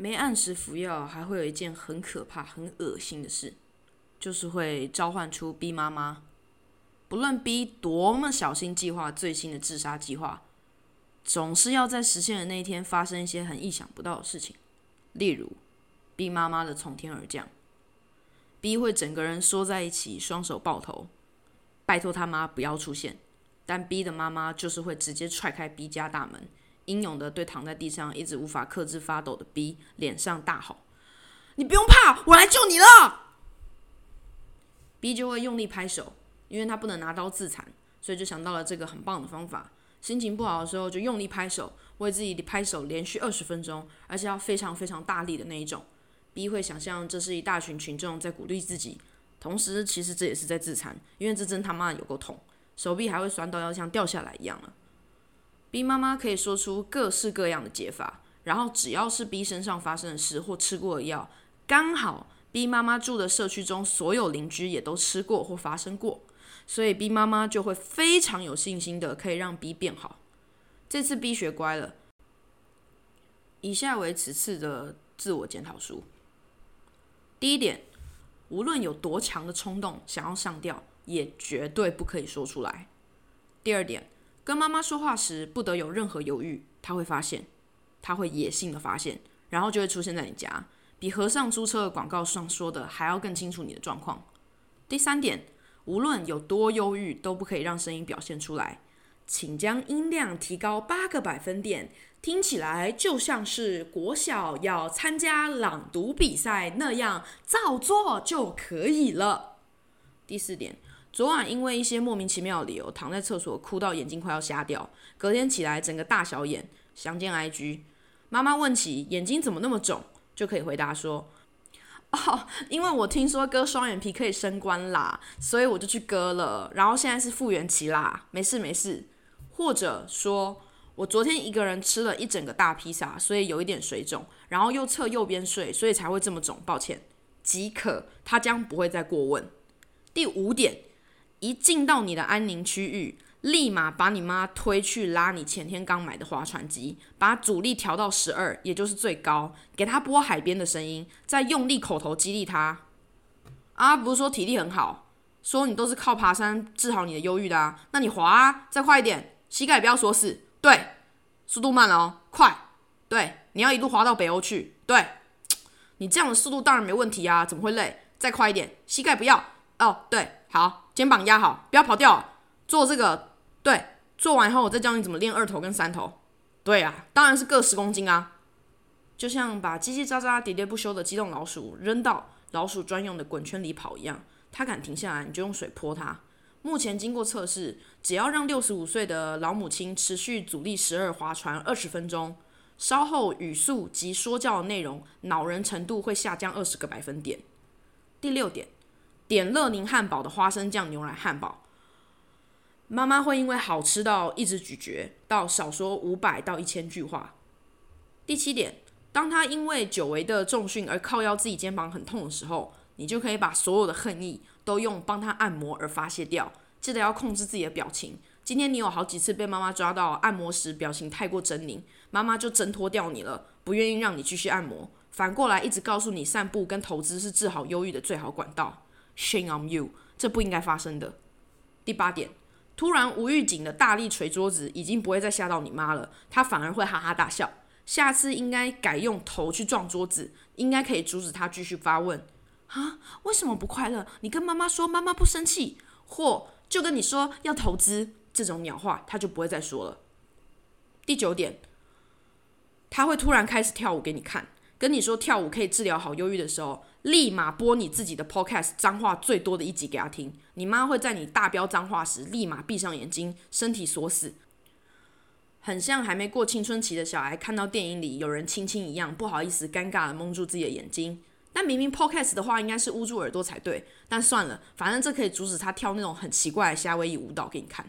没按时服药，还会有一件很可怕、很恶心的事，就是会召唤出 B 妈妈。不论 B 多么小心计划最新的自杀计划，总是要在实现的那一天发生一些很意想不到的事情。例如，B 妈妈的从天而降，B 会整个人缩在一起，双手抱头，拜托他妈不要出现。但 B 的妈妈就是会直接踹开 B 家大门，英勇的对躺在地上一直无法克制发抖的 B 脸上大吼：“你不用怕，我来救你了。”B 就会用力拍手，因为他不能拿刀自残，所以就想到了这个很棒的方法。心情不好的时候就用力拍手，为自己拍手连续二十分钟，而且要非常非常大力的那一种。B 会想象这是一大群群众在鼓励自己，同时其实这也是在自残，因为这真他妈有够痛。手臂还会酸到要像掉下来一样了。B 妈妈可以说出各式各样的解法，然后只要是 B 身上发生的事或吃过的药，刚好 B 妈妈住的社区中所有邻居也都吃过或发生过，所以 B 妈妈就会非常有信心的可以让 B 变好。这次 B 学乖了。以下为此次的自我检讨书。第一点，无论有多强的冲动想要上吊。也绝对不可以说出来。第二点，跟妈妈说话时不得有任何犹豫，他会发现，他会野性的发现，然后就会出现在你家，比和尚租车的广告上说的还要更清楚你的状况。第三点，无论有多忧郁，都不可以让声音表现出来，请将音量提高八个百分点，听起来就像是国小要参加朗读比赛那样，照做就可以了。第四点。昨晚因为一些莫名其妙的理由躺在厕所哭到眼睛快要瞎掉，隔天起来整个大小眼，详见 IG。妈妈问起眼睛怎么那么肿，就可以回答说：“哦，因为我听说割双眼皮可以升官啦，所以我就去割了。然后现在是复原期啦，没事没事。”或者说我昨天一个人吃了一整个大披萨，所以有一点水肿，然后又侧右边睡，所以才会这么肿，抱歉。即可，他将不会再过问。第五点。一进到你的安宁区域，立马把你妈推去拉你前天刚买的划船机，把阻力调到十二，也就是最高，给他播海边的声音，再用力口头激励他。啊，不是说体力很好，说你都是靠爬山治好你的忧郁的啊？那你滑啊，再快一点，膝盖不要锁死，对，速度慢了哦，快，对，你要一路滑到北欧去，对，你这样的速度当然没问题啊，怎么会累？再快一点，膝盖不要，哦，对，好。肩膀压好，不要跑掉。做这个，对，做完以后我再教你怎么练二头跟三头。对啊，当然是各十公斤啊。就像把叽叽喳喳、喋喋不休的机动老鼠扔到老鼠专用的滚圈里跑一样，它敢停下来，你就用水泼它。目前经过测试，只要让六十五岁的老母亲持续阻力十二划船二十分钟，稍后语速及说教内容恼人程度会下降二十个百分点。第六点。点乐宁汉堡的花生酱牛奶汉堡，妈妈会因为好吃到一直咀嚼，到少说五百到一千句话。第七点，当他因为久违的重训而靠腰自己肩膀很痛的时候，你就可以把所有的恨意都用帮他按摩而发泄掉。记得要控制自己的表情。今天你有好几次被妈妈抓到按摩时表情太过狰狞，妈妈就挣脱掉你了，不愿意让你继续按摩，反过来一直告诉你散步跟投资是治好忧郁的最好管道。Shame on you！这不应该发生的。第八点，突然无预警的大力捶桌子，已经不会再吓到你妈了，她反而会哈哈大笑。下次应该改用头去撞桌子，应该可以阻止她继续发问。啊，为什么不快乐？你跟妈妈说，妈妈不生气，或就跟你说要投资这种鸟话，她就不会再说了。第九点，他会突然开始跳舞给你看，跟你说跳舞可以治疗好忧郁的时候。立马播你自己的 podcast，脏话最多的一集给他听。你妈会在你大飙脏话时，立马闭上眼睛，身体锁死，很像还没过青春期的小孩看到电影里有人亲亲一样，不好意思，尴尬的蒙住自己的眼睛。但明明 podcast 的话，应该是捂住耳朵才对。但算了，反正这可以阻止他跳那种很奇怪的夏威夷舞蹈给你看。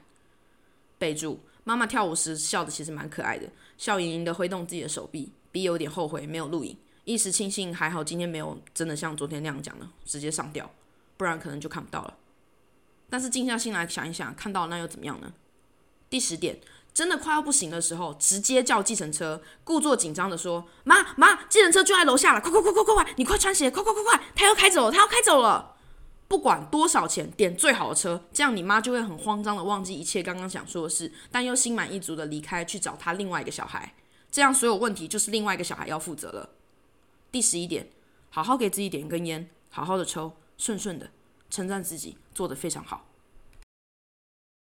备注：妈妈跳舞时笑的其实蛮可爱的，笑盈盈的挥动自己的手臂，比有点后悔没有录影。一时庆幸，还好今天没有真的像昨天那样讲的，直接上吊，不然可能就看不到了。但是静下心来想一想，看到那又怎么样呢？第十点，真的快要不行的时候，直接叫计程车，故作紧张的说：“妈妈，计程车就在楼下了，快快快快快快，你快穿鞋，快快快快，他要开走了，他要开走了。”不管多少钱，点最好的车，这样你妈就会很慌张的忘记一切刚刚想说的事，但又心满意足的离开去找他另外一个小孩。这样所有问题就是另外一个小孩要负责了。第十一点，好好给自己点一根烟，好好的抽，顺顺的，称赞自己做得非常好。